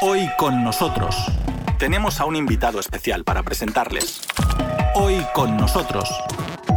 Hoy con nosotros tenemos a un invitado especial para presentarles. Hoy con nosotros.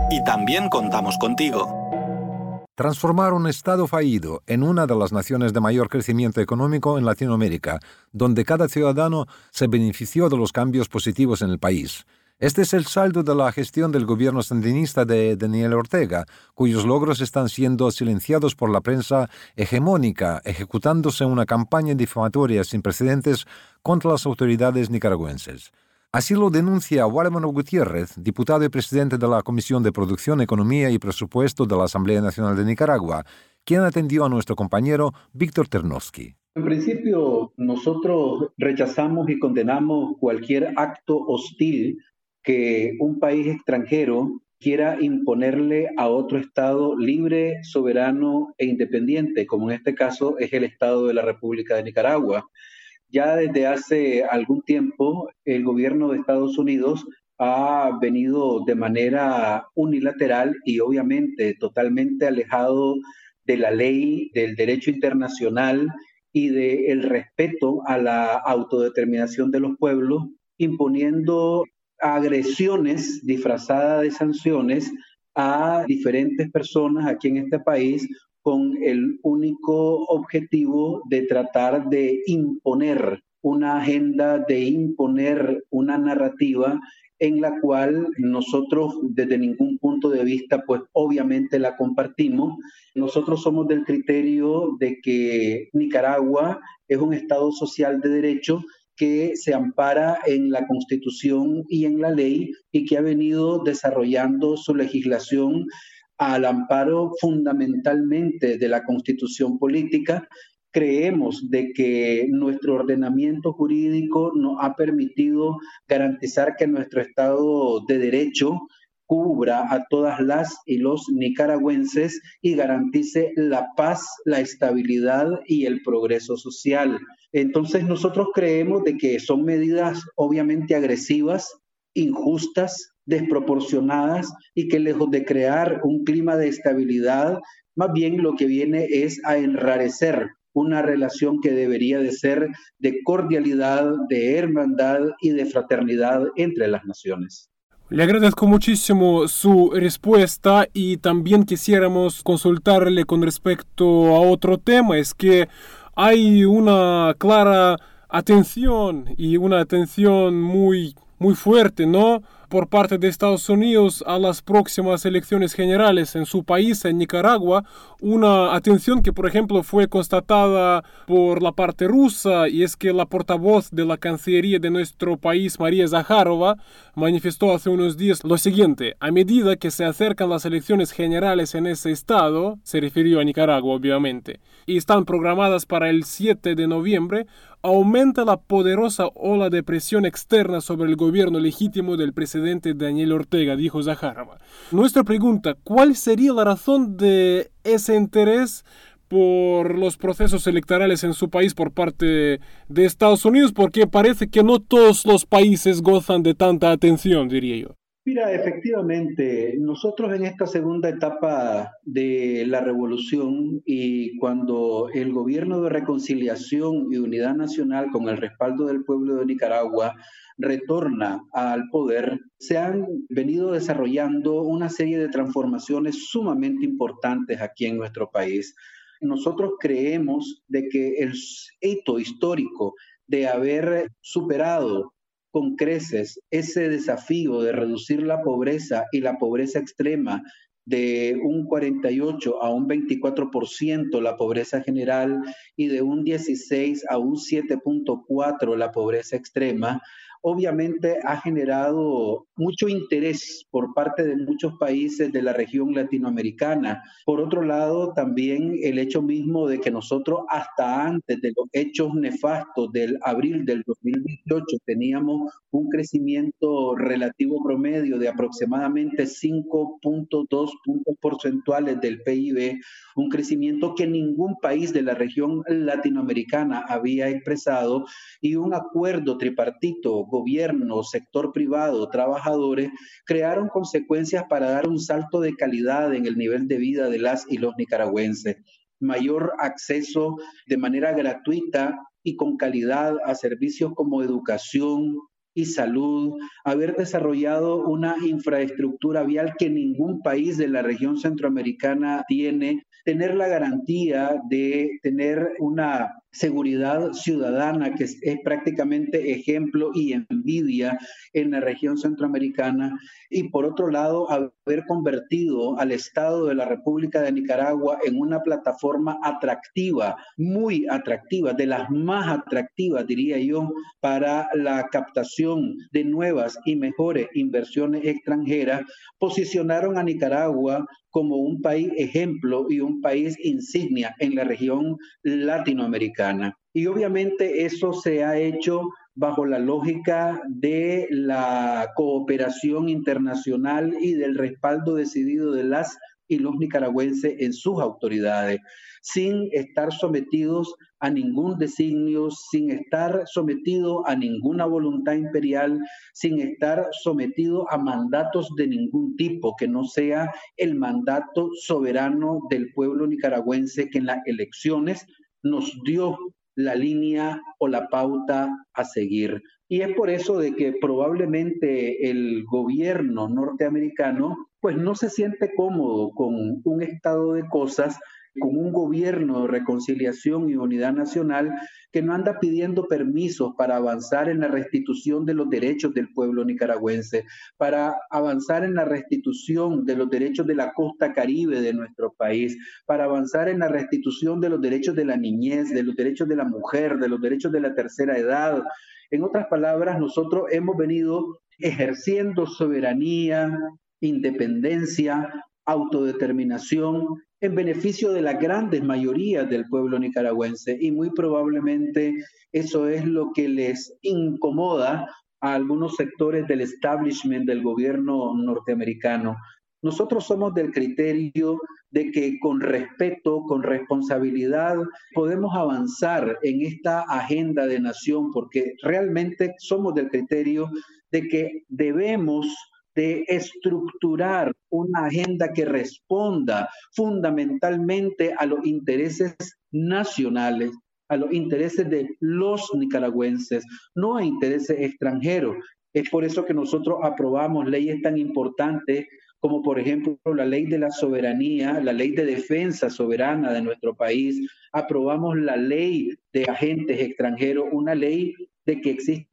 Y también contamos contigo. Transformar un Estado fallido en una de las naciones de mayor crecimiento económico en Latinoamérica, donde cada ciudadano se benefició de los cambios positivos en el país. Este es el saldo de la gestión del gobierno sandinista de Daniel Ortega, cuyos logros están siendo silenciados por la prensa hegemónica, ejecutándose una campaña difamatoria sin precedentes contra las autoridades nicaragüenses. Así lo denuncia Waldemar Gutiérrez, diputado y presidente de la Comisión de Producción, Economía y Presupuesto de la Asamblea Nacional de Nicaragua, quien atendió a nuestro compañero Víctor Ternovsky. En principio, nosotros rechazamos y condenamos cualquier acto hostil que un país extranjero quiera imponerle a otro Estado libre, soberano e independiente, como en este caso es el Estado de la República de Nicaragua. Ya desde hace algún tiempo el gobierno de Estados Unidos ha venido de manera unilateral y obviamente totalmente alejado de la ley, del derecho internacional y del respeto a la autodeterminación de los pueblos, imponiendo agresiones disfrazadas de sanciones a diferentes personas aquí en este país con el único objetivo de tratar de imponer una agenda, de imponer una narrativa en la cual nosotros desde ningún punto de vista, pues obviamente la compartimos. Nosotros somos del criterio de que Nicaragua es un Estado social de derecho que se ampara en la Constitución y en la ley y que ha venido desarrollando su legislación al amparo fundamentalmente de la Constitución política. Creemos de que nuestro ordenamiento jurídico nos ha permitido garantizar que nuestro Estado de Derecho cubra a todas las y los nicaragüenses y garantice la paz, la estabilidad y el progreso social. Entonces nosotros creemos de que son medidas obviamente agresivas, injustas, desproporcionadas y que lejos de crear un clima de estabilidad, más bien lo que viene es a enrarecer una relación que debería de ser de cordialidad, de hermandad y de fraternidad entre las naciones. Le agradezco muchísimo su respuesta y también quisiéramos consultarle con respecto a otro tema, es que hay una clara atención y una atención muy, muy fuerte, ¿no? Por parte de Estados Unidos a las próximas elecciones generales en su país, en Nicaragua, una atención que, por ejemplo, fue constatada por la parte rusa y es que la portavoz de la Cancillería de nuestro país, María Zaharova, manifestó hace unos días lo siguiente, a medida que se acercan las elecciones generales en ese estado, se refirió a Nicaragua obviamente, y están programadas para el 7 de noviembre, aumenta la poderosa ola de presión externa sobre el gobierno legítimo del presidente Daniel Ortega, dijo Zaharova. Nuestra pregunta, ¿cuál sería la razón de ese interés por los procesos electorales en su país por parte de Estados Unidos? Porque parece que no todos los países gozan de tanta atención, diría yo. Mira, efectivamente, nosotros en esta segunda etapa de la revolución y cuando el gobierno de reconciliación y unidad nacional con el respaldo del pueblo de Nicaragua retorna al poder, se han venido desarrollando una serie de transformaciones sumamente importantes aquí en nuestro país. Nosotros creemos de que el hito histórico de haber superado con creces ese desafío de reducir la pobreza y la pobreza extrema de un 48 a un 24% la pobreza general y de un 16 a un 7.4 la pobreza extrema, obviamente ha generado mucho interés por parte de muchos países de la región latinoamericana. Por otro lado, también el hecho mismo de que nosotros hasta antes de los hechos nefastos del abril del 2018 teníamos un crecimiento relativo promedio de aproximadamente 5.2 puntos porcentuales del PIB, un crecimiento que ningún país de la región latinoamericana había expresado y un acuerdo tripartito gobierno, sector privado, trabajadores, crearon consecuencias para dar un salto de calidad en el nivel de vida de las y los nicaragüenses. Mayor acceso de manera gratuita y con calidad a servicios como educación, y salud, haber desarrollado una infraestructura vial que ningún país de la región centroamericana tiene, tener la garantía de tener una seguridad ciudadana, que es, prácticamente ejemplo y envidia en la región centroamericana, y por otro lado, haber convertido al Estado de la República de Nicaragua en una plataforma atractiva, muy atractiva, de las más atractivas, diría yo, para la captación de nuevas y mejores inversiones extranjeras, posicionaron a Nicaragua como un país ejemplo y un país insignia en la región latinoamericana. Y obviamente eso se ha hecho bajo la lógica de la cooperación internacional y del respaldo decidido de las y los nicaragüenses en sus autoridades, sin estar sometidos a ningún designio, sin estar sometido a ninguna voluntad imperial, sin estar sometido a mandatos de ningún tipo, que no sea el mandato soberano del pueblo nicaragüense que en las elecciones nos dio la línea o la pauta a seguir. Y es por eso de que probablemente el gobierno norteamericano pues no se siente cómodo con un estado de cosas con un gobierno de reconciliación y unidad nacional que no anda pidiendo permisos para avanzar en la restitución de los derechos del pueblo nicaragüense, para avanzar en la restitución de los derechos de la costa caribe de nuestro país, para avanzar en la restitución de los derechos de la niñez, de los derechos de la mujer, de los derechos de la tercera edad. En otras palabras, nosotros hemos venido ejerciendo soberanía, independencia, autodeterminación en beneficio de la grandes mayorías del pueblo nicaragüense y muy probablemente eso es lo que les incomoda a algunos sectores del establishment del gobierno norteamericano. Nosotros somos del criterio de que con respeto, con responsabilidad, podemos avanzar en esta agenda de nación, porque realmente somos del criterio de que debemos de estructurar una agenda que responda fundamentalmente a los intereses nacionales, a los intereses de los nicaragüenses, no a intereses extranjeros. Es por eso que nosotros aprobamos leyes tan importantes como por ejemplo la ley de la soberanía, la ley de defensa soberana de nuestro país, aprobamos la ley de agentes extranjeros, una ley de que existe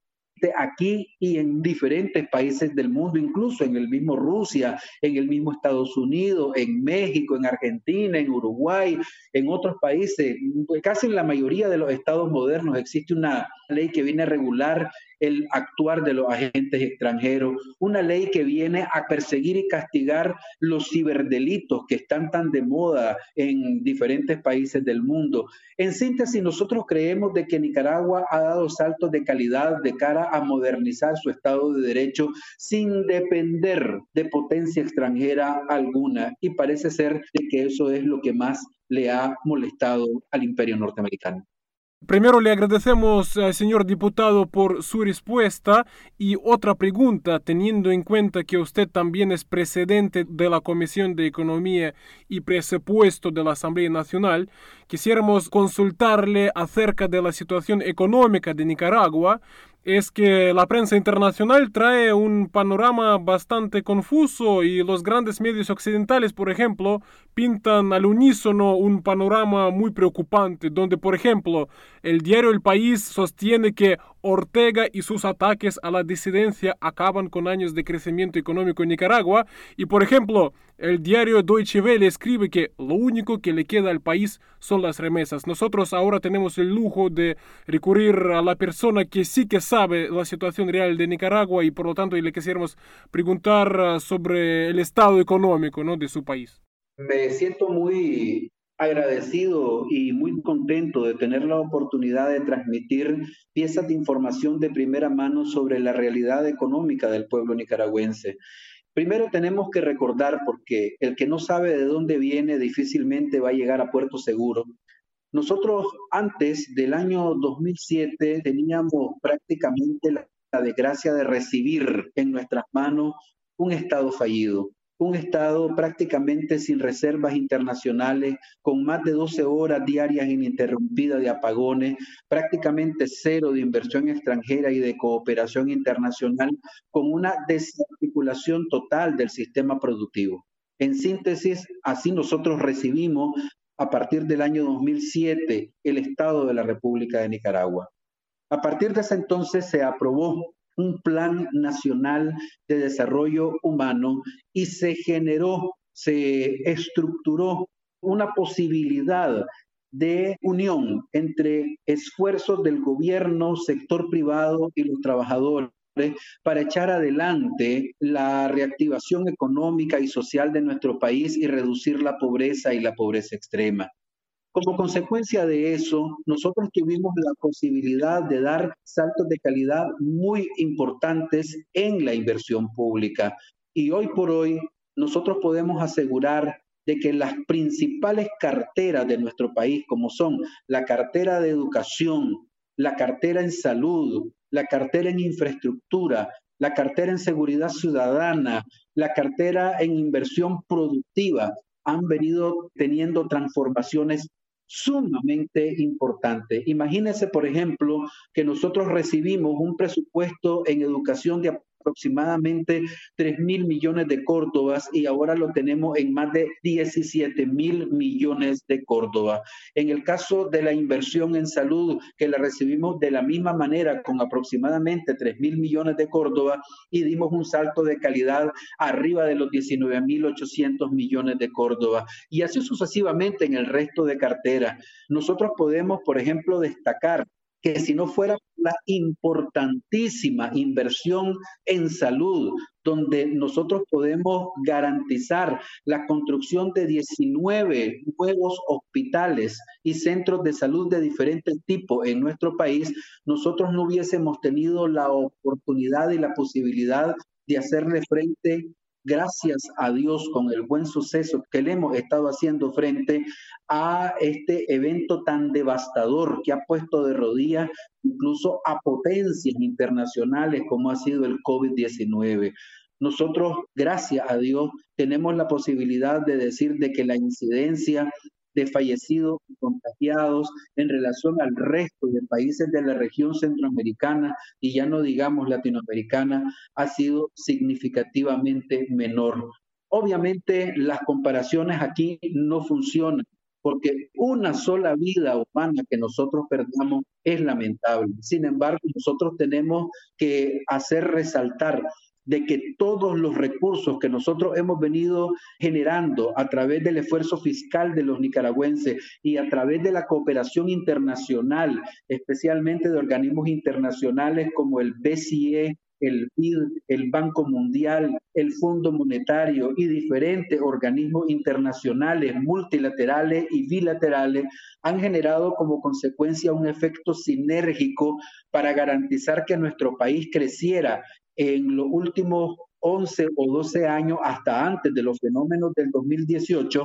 aquí y en diferentes países del mundo, incluso en el mismo Rusia, en el mismo Estados Unidos, en México, en Argentina, en Uruguay, en otros países, casi en la mayoría de los estados modernos existe una ley que viene a regular el actuar de los agentes extranjeros, una ley que viene a perseguir y castigar los ciberdelitos que están tan de moda en diferentes países del mundo. En síntesis, nosotros creemos de que Nicaragua ha dado saltos de calidad de cara a modernizar su Estado de Derecho sin depender de potencia extranjera alguna y parece ser de que eso es lo que más le ha molestado al imperio norteamericano. Primero le agradecemos, al señor diputado, por su respuesta y otra pregunta, teniendo en cuenta que usted también es presidente de la Comisión de Economía y Presupuesto de la Asamblea Nacional, quisiéramos consultarle acerca de la situación económica de Nicaragua es que la prensa internacional trae un panorama bastante confuso y los grandes medios occidentales, por ejemplo, pintan al unísono un panorama muy preocupante, donde, por ejemplo, el diario El País sostiene que Ortega y sus ataques a la disidencia acaban con años de crecimiento económico en Nicaragua. Y por ejemplo, el diario Deutsche Welle escribe que lo único que le queda al país son las remesas. Nosotros ahora tenemos el lujo de recurrir a la persona que sí que sabe la situación real de Nicaragua y por lo tanto le quisiéramos preguntar ah, sobre el estado económico ¿no? de su país. Me siento muy agradecido y muy contento de tener la oportunidad de transmitir piezas de información de primera mano sobre la realidad económica del pueblo nicaragüense. Primero tenemos que recordar, porque el que no sabe de dónde viene difícilmente va a llegar a puerto seguro. Nosotros antes del año 2007 teníamos prácticamente la, desgracia de recibir en nuestras manos un Estado fallido un Estado prácticamente sin reservas internacionales, con más de 12 horas diarias ininterrumpidas de apagones, prácticamente cero de inversión extranjera y de cooperación internacional, con una desarticulación total del sistema productivo. En síntesis, así nosotros recibimos a partir del año 2007 el Estado de la República de Nicaragua. A partir de ese entonces se aprobó un plan nacional de desarrollo humano y se generó, se estructuró una posibilidad de unión entre esfuerzos del gobierno, sector privado y los trabajadores para echar adelante la reactivación económica y social de nuestro país y reducir la pobreza y la pobreza extrema. Como consecuencia de eso, nosotros tuvimos la posibilidad de dar saltos de calidad muy importantes en la inversión pública. Y hoy por hoy, nosotros podemos asegurar de que las principales carteras de nuestro país, como son la cartera de educación, la cartera en salud, la cartera en infraestructura, la cartera en seguridad ciudadana, la cartera en inversión productiva, han venido teniendo transformaciones sumamente importante. Imagínense, por ejemplo, que nosotros recibimos un presupuesto en educación de aproximadamente 3 mil millones de córdobas y ahora lo tenemos en más de 17 mil millones de córdoba. En el caso de la inversión en salud, que la recibimos de la misma manera con aproximadamente 3 mil millones de córdoba y dimos un salto de calidad arriba de los 19 mil 800 millones de córdoba. Y así sucesivamente en el resto de cartera. Nosotros podemos, por ejemplo, destacar que si no fuera la importantísima inversión en salud, donde nosotros podemos garantizar la construcción de 19 nuevos hospitales y centros de salud de diferentes tipos en nuestro país, nosotros no hubiésemos tenido la oportunidad y la posibilidad de hacerle frente gracias a Dios, con el buen suceso que le hemos estado haciendo frente a este evento tan devastador que ha puesto de rodillas incluso a potencias internacionales como ha sido el COVID-19. Nosotros, gracias a Dios, tenemos la posibilidad de decir de que la incidencia de fallecidos y contagiados en relación al resto de países de la región centroamericana y ya no digamos latinoamericana ha sido significativamente menor. Obviamente las comparaciones aquí no funcionan porque una sola vida humana que nosotros perdamos es lamentable. Sin embargo, nosotros tenemos que hacer resaltar de que todos los recursos que nosotros hemos venido generando a través del esfuerzo fiscal de los nicaragüenses y a través de la cooperación internacional, especialmente de organismos internacionales como el BCE, el BID, el Banco Mundial, el Fondo Monetario y diferentes organismos internacionales, multilaterales y bilaterales han generado como consecuencia un efecto sinérgico para garantizar que nuestro país creciera en los últimos 11 o 12 años, hasta antes de los fenómenos del 2018,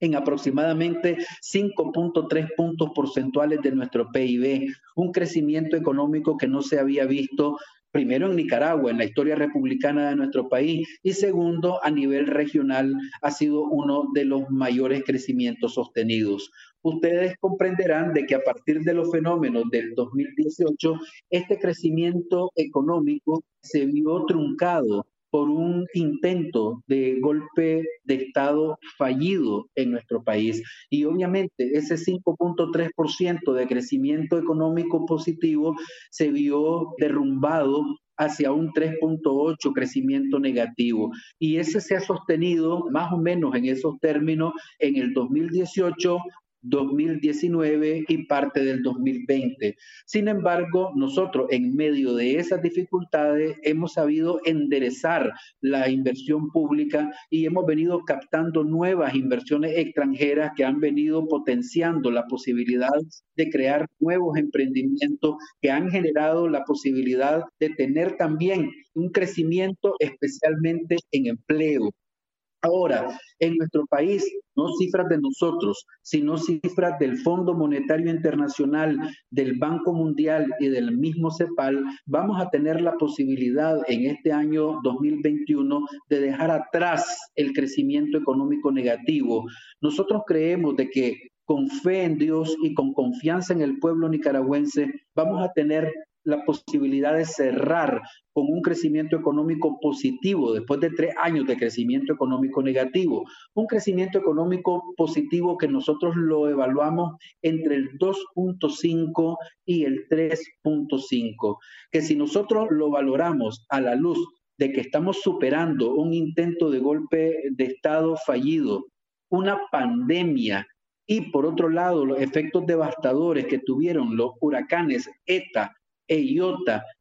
en aproximadamente 5.3 puntos porcentuales de nuestro PIB, un crecimiento económico que no se había visto primero en Nicaragua, en la historia republicana de nuestro país, y segundo, a nivel regional, ha sido uno de los mayores crecimientos sostenidos. Ustedes comprenderán de que a partir de los fenómenos del 2018, este crecimiento económico se vio truncado por un intento de golpe de Estado fallido en nuestro país. Y obviamente ese 5.3% de crecimiento económico positivo se vio derrumbado hacia un 3.8 crecimiento negativo. Y ese se ha sostenido más o menos en esos términos en el 2018 2019 y parte del 2020. Sin embargo, nosotros en medio de esas dificultades hemos sabido enderezar la inversión pública y hemos venido captando nuevas inversiones extranjeras que han venido potenciando la posibilidad de crear nuevos emprendimientos que han generado la posibilidad de tener también un crecimiento especialmente en empleo Ahora, en nuestro país, no cifras de nosotros, sino cifras del Fondo Monetario Internacional, del Banco Mundial y del mismo CEPAL, vamos a tener la posibilidad en este año 2021 de dejar atrás el crecimiento económico negativo. Nosotros creemos de que con fe en Dios y con confianza en el pueblo nicaragüense, vamos a tener la posibilidad de cerrar con un crecimiento económico positivo después de tres años de crecimiento económico negativo. Un crecimiento económico positivo que nosotros lo evaluamos entre el 2.5 y el 3.5, que si nosotros lo valoramos a la luz de que estamos superando un intento de golpe de Estado fallido, una pandemia y por otro lado los efectos devastadores que tuvieron los huracanes ETA, e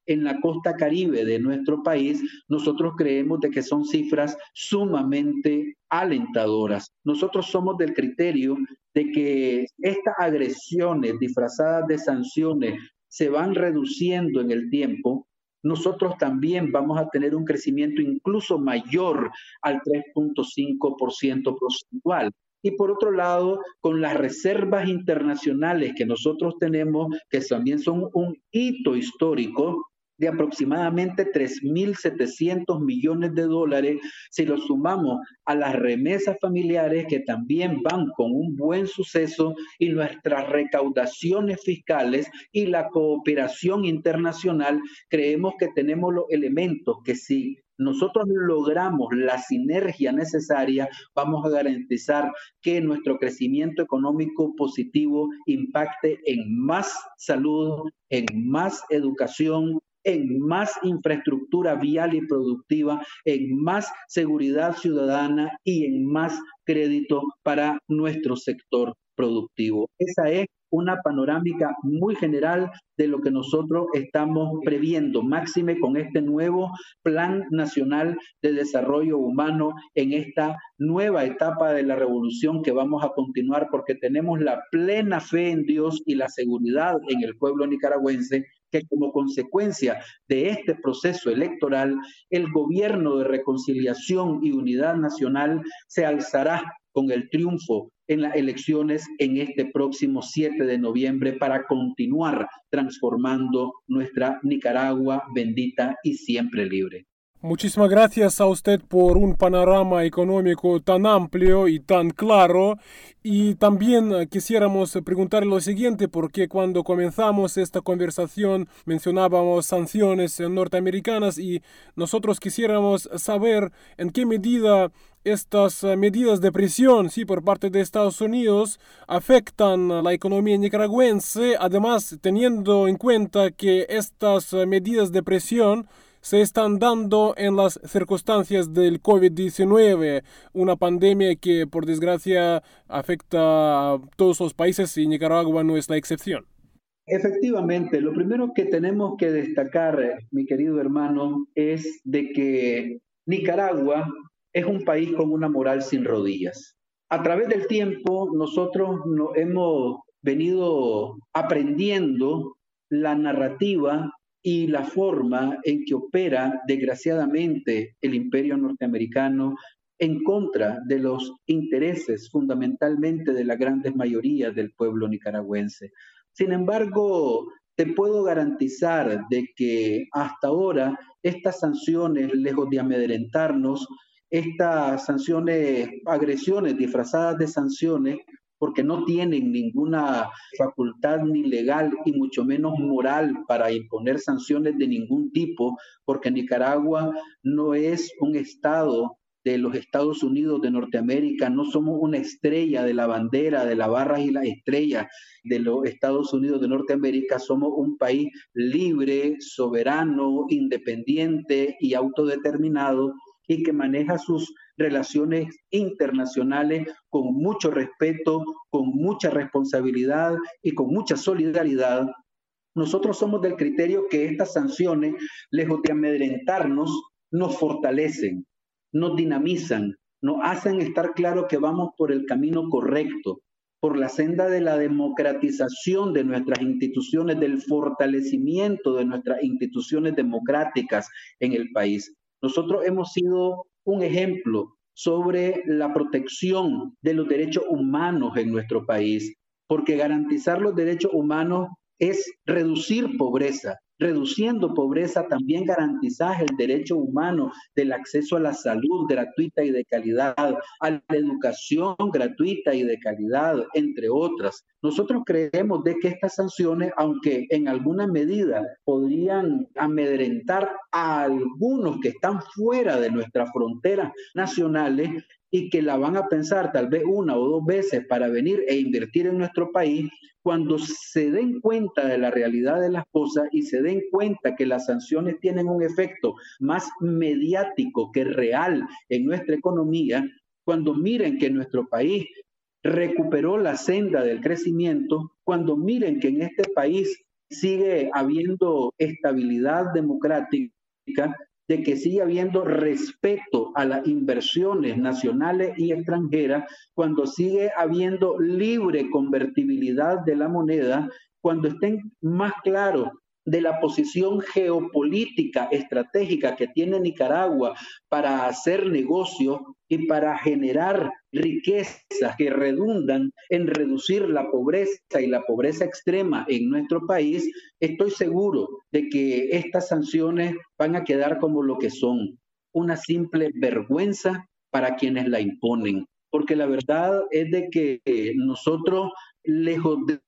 en la costa caribe de nuestro país, nosotros creemos de que son cifras sumamente alentadoras. Nosotros somos del criterio de que estas agresiones disfrazadas de sanciones se van reduciendo en el tiempo, nosotros también vamos a tener un crecimiento incluso mayor al 3.5% porcentual y por otro lado, con las reservas internacionales que nosotros tenemos, que también son un hito histórico, de aproximadamente 3.700 millones de dólares si lo sumamos a las remesas familiares que también van con un buen suceso y nuestras recaudaciones fiscales y la cooperación internacional, creemos que tenemos los elementos que si nosotros logramos la sinergia necesaria, vamos a garantizar que nuestro crecimiento económico positivo impacte en más salud, en más educación, en más infraestructura vial y productiva, en más seguridad ciudadana y en más crédito para nuestro sector productivo. Esa es una panorámica muy general de lo que nosotros estamos previendo, máxime con este nuevo Plan Nacional de Desarrollo Humano en esta nueva etapa de la revolución que vamos a continuar porque tenemos la plena fe en Dios y la seguridad en el pueblo nicaragüense que como consecuencia de este proceso electoral, el gobierno de reconciliación y unidad nacional se alzará con el triunfo en las elecciones en este próximo 7 de noviembre para continuar transformando nuestra Nicaragua bendita y siempre libre. Muchísimas gracias a usted por un panorama económico tan amplio y tan claro. Y también eh, quisiéramos preguntarle lo siguiente, porque cuando comenzamos esta conversación mencionábamos sanciones norteamericanas y nosotros quisiéramos saber en qué medida estas eh, medidas de presión sí, por parte de Estados Unidos afectan a la economía nicaragüense, además teniendo en cuenta que estas eh, medidas de presión se están dando en las circunstancias del COVID-19, una pandemia que por desgracia afecta a todos los países y Nicaragua no es la excepción. Efectivamente, lo primero que tenemos que destacar, mi querido hermano, es de que Nicaragua es un país con una moral sin rodillas. A través del tiempo nosotros no hemos venido aprendiendo la narrativa y la forma en que opera, desgraciadamente, el imperio norteamericano en contra de los intereses fundamentalmente de la grandes mayoría del pueblo nicaragüense. Sin embargo, te puedo garantizar de que hasta ahora estas sanciones, lejos de amedrentarnos, estas sanciones, agresiones disfrazadas de sanciones, porque no tienen ninguna facultad ni legal y mucho menos moral para imponer sanciones de ningún tipo, porque Nicaragua no es un estado de los Estados Unidos de Norteamérica, no somos una estrella de la bandera, de las barras y las estrellas de los Estados Unidos de Norteamérica, somos un país libre, soberano, independiente y autodeterminado y que maneja sus relaciones internacionales con mucho respeto, con mucha responsabilidad y con mucha solidaridad. Nosotros somos del criterio que estas sanciones, lejos de amedrentarnos, nos fortalecen, nos dinamizan, nos hacen estar claro que vamos por el camino correcto, por la senda de la democratización de nuestras instituciones, del fortalecimiento de nuestras instituciones democráticas en el país. Nosotros hemos sido un ejemplo sobre la protección de los derechos humanos en nuestro país, porque garantizar los derechos humanos es reducir pobreza, reduciendo pobreza, también garantizar el derecho humano del acceso a la salud gratuita y de calidad, a la educación gratuita y de calidad, entre otras. Nosotros creemos de que estas sanciones, aunque en alguna medida podrían amedrentar a algunos que están fuera de nuestras fronteras nacionales, y que la van a pensar tal vez una o dos veces para venir e invertir en nuestro país, cuando se den cuenta de la realidad de las cosas y se den cuenta que las sanciones tienen un efecto más mediático que real en nuestra economía, cuando miren que nuestro país recuperó la senda del crecimiento, cuando miren que en este país sigue habiendo estabilidad democrática, de que sigue habiendo respeto a las inversiones nacionales y extranjeras, cuando sigue habiendo libre convertibilidad de la moneda, cuando estén más claros de la posición geopolítica estratégica que tiene Nicaragua para hacer negocio y para generar riquezas que redundan en reducir la pobreza y la pobreza extrema en nuestro país, estoy seguro de que estas sanciones van a quedar como lo que son, una simple vergüenza para quienes la imponen. Porque la verdad es de que nosotros, lejos de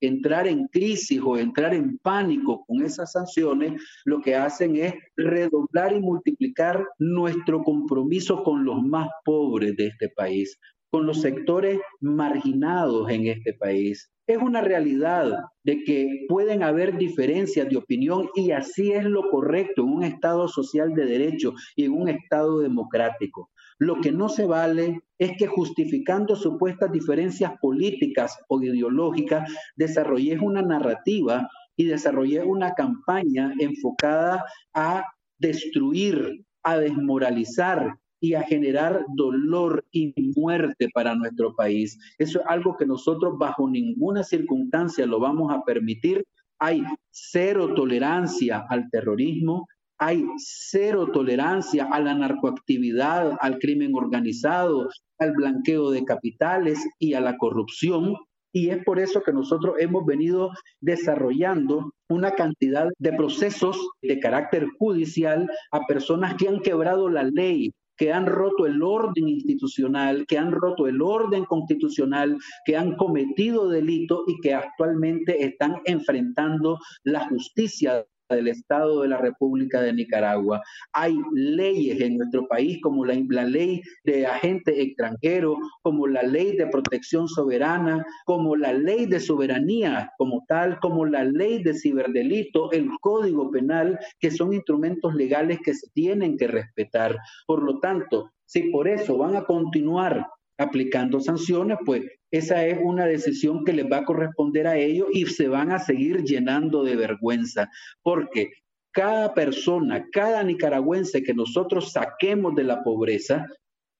entrar en crisis o entrar en pánico con esas sanciones, lo que hacen es redoblar y multiplicar nuestro compromiso con los más pobres de este país, con los sectores marginados en este país. Es una realidad de que pueden haber diferencias de opinión y así es lo correcto en un Estado social de derecho y en un Estado democrático. Lo que no se vale es que justificando supuestas diferencias políticas o ideológicas, desarrolles una narrativa y desarrolles una campaña enfocada a destruir, a desmoralizar y a generar dolor y muerte para nuestro país. Eso es algo que nosotros bajo ninguna circunstancia lo vamos a permitir. Hay cero tolerancia al terrorismo, hay cero tolerancia a la narcoactividad, al crimen organizado, al blanqueo de capitales y a la corrupción. Y es por eso que nosotros hemos venido desarrollando una cantidad de procesos de carácter judicial a personas que han quebrado la ley, que han roto el orden institucional, que han roto el orden constitucional, que han cometido delito y que actualmente están enfrentando la justicia del Estado de la República de Nicaragua. Hay leyes en nuestro país como la, ley de agente extranjero, como la ley de protección soberana, como la ley de soberanía como tal, como la ley de ciberdelito, el código penal, que son instrumentos legales que se tienen que respetar. Por lo tanto, si por eso van a continuar aplicando sanciones, pues esa es una decisión que les va a corresponder a ellos y se van a seguir llenando de vergüenza, porque cada persona, cada nicaragüense que nosotros saquemos de la pobreza,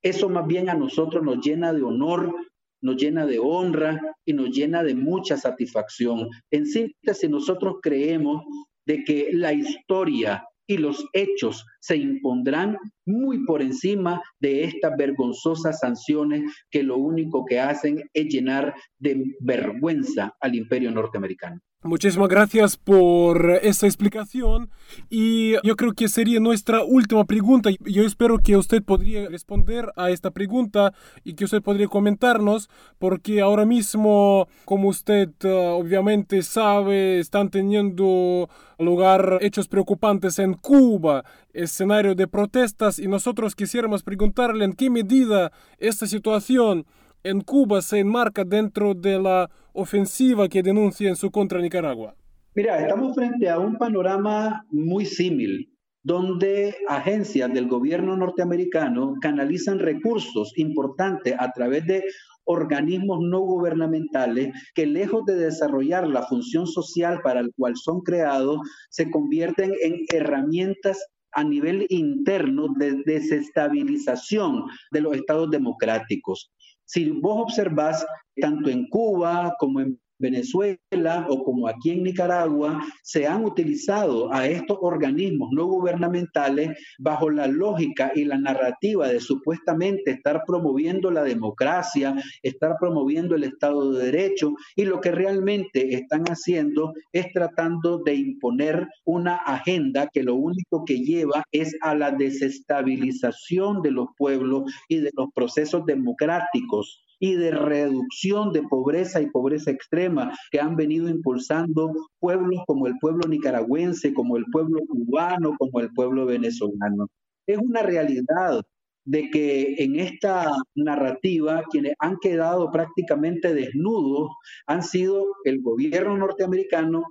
eso más bien a nosotros nos llena de honor, nos llena de honra y nos llena de mucha satisfacción. En síntesis, nosotros creemos de que la historia y los hechos se impondrán muy por encima de estas vergonzosas sanciones que lo único que hacen es llenar de vergüenza al imperio norteamericano. Muchísimas gracias por esta explicación y yo creo que sería nuestra última pregunta. Yo espero que usted podría responder a esta pregunta y que usted podría comentarnos porque ahora mismo, como usted uh, obviamente sabe, están teniendo lugar hechos preocupantes en Cuba, escenario de protestas y nosotros quisiéramos preguntarle en qué medida esta situación en Cuba se enmarca dentro de la ofensiva que denuncia en su contra Nicaragua? Mira, estamos frente a un panorama muy similar, donde agencias del gobierno norteamericano canalizan recursos importantes a través de organismos no gubernamentales que lejos de desarrollar la función social para la cual son creados, se convierten en herramientas a nivel interno de desestabilización de los estados democráticos. Si vos observás, tanto en Cuba como en Venezuela o como aquí en Nicaragua, se han utilizado a estos organismos no gubernamentales bajo la lógica y la narrativa de supuestamente estar promoviendo la democracia, estar promoviendo el Estado de Derecho y lo que realmente están haciendo es tratando de imponer una agenda que lo único que lleva es a la desestabilización de los pueblos y de los procesos democráticos y de reducción de pobreza y pobreza extrema que han venido impulsando pueblos como el pueblo nicaragüense, como el pueblo cubano, como el pueblo venezolano. Es una realidad de que en esta narrativa quienes han quedado prácticamente desnudos han sido el gobierno norteamericano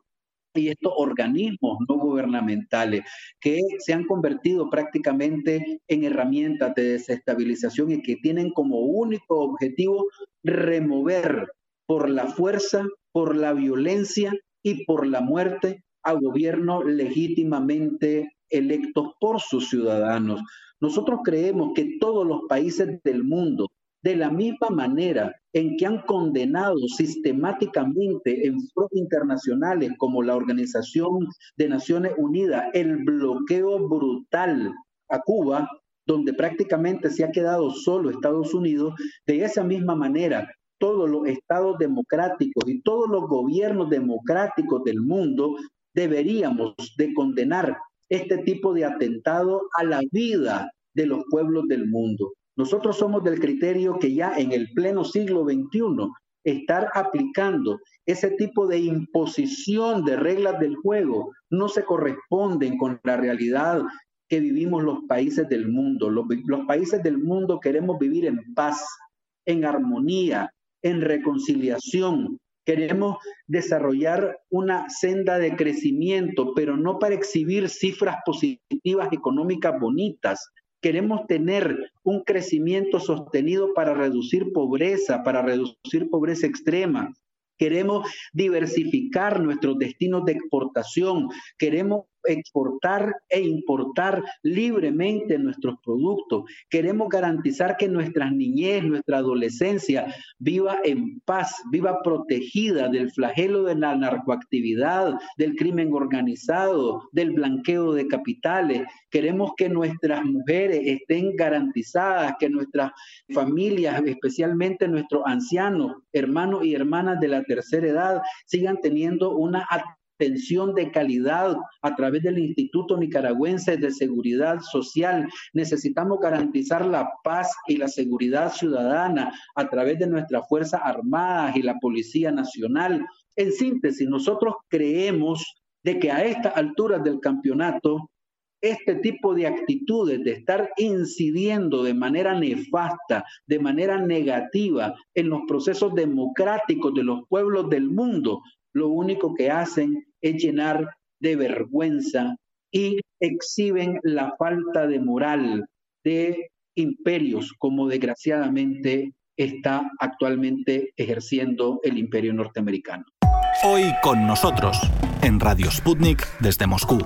y estos organismos no gubernamentales que se han convertido prácticamente en herramientas de desestabilización y que tienen como único objetivo remover por la fuerza, por la violencia y por la muerte a gobiernos legítimamente electos por sus ciudadanos. Nosotros creemos que todos los países del mundo de la misma manera en que han condenado sistemáticamente en foros internacionales como la Organización de Naciones Unidas el bloqueo brutal a Cuba, donde prácticamente se ha quedado solo Estados Unidos, de esa misma manera todos los estados democráticos y todos los gobiernos democráticos del mundo deberíamos de condenar este tipo de atentado a la vida de los pueblos del mundo. Nosotros somos del criterio que ya en el pleno siglo XXI estar aplicando ese tipo de imposición de reglas del juego no se corresponden con la realidad que vivimos los países del mundo. Los, los, países del mundo queremos vivir en paz, en armonía, en reconciliación. Queremos desarrollar una senda de crecimiento, pero no para exhibir cifras positivas económicas bonitas, Queremos tener un crecimiento sostenido para reducir pobreza, para reducir pobreza extrema. Queremos diversificar nuestros destinos de exportación. Queremos exportar e importar libremente nuestros productos. Queremos garantizar que nuestra niñez, nuestra adolescencia viva en paz, viva protegida del flagelo de la narcoactividad, del crimen organizado, del blanqueo de capitales. Queremos que nuestras mujeres estén garantizadas, que nuestras familias, especialmente nuestros ancianos, hermanos y hermanas de la tercera edad, sigan teniendo una atención de calidad a través del Instituto Nicaragüense de Seguridad Social. Necesitamos garantizar la paz y la seguridad ciudadana a través de nuestras Fuerzas Armadas y la Policía Nacional. En síntesis, nosotros creemos de que a estas alturas del campeonato este tipo de actitudes de estar incidiendo de manera nefasta, de manera negativa en los procesos democráticos de los pueblos del mundo, lo único que hacen es llenar de vergüenza y exhiben la falta de moral de imperios como desgraciadamente está actualmente ejerciendo el imperio norteamericano. Hoy con nosotros, en Radio Sputnik desde Moscú.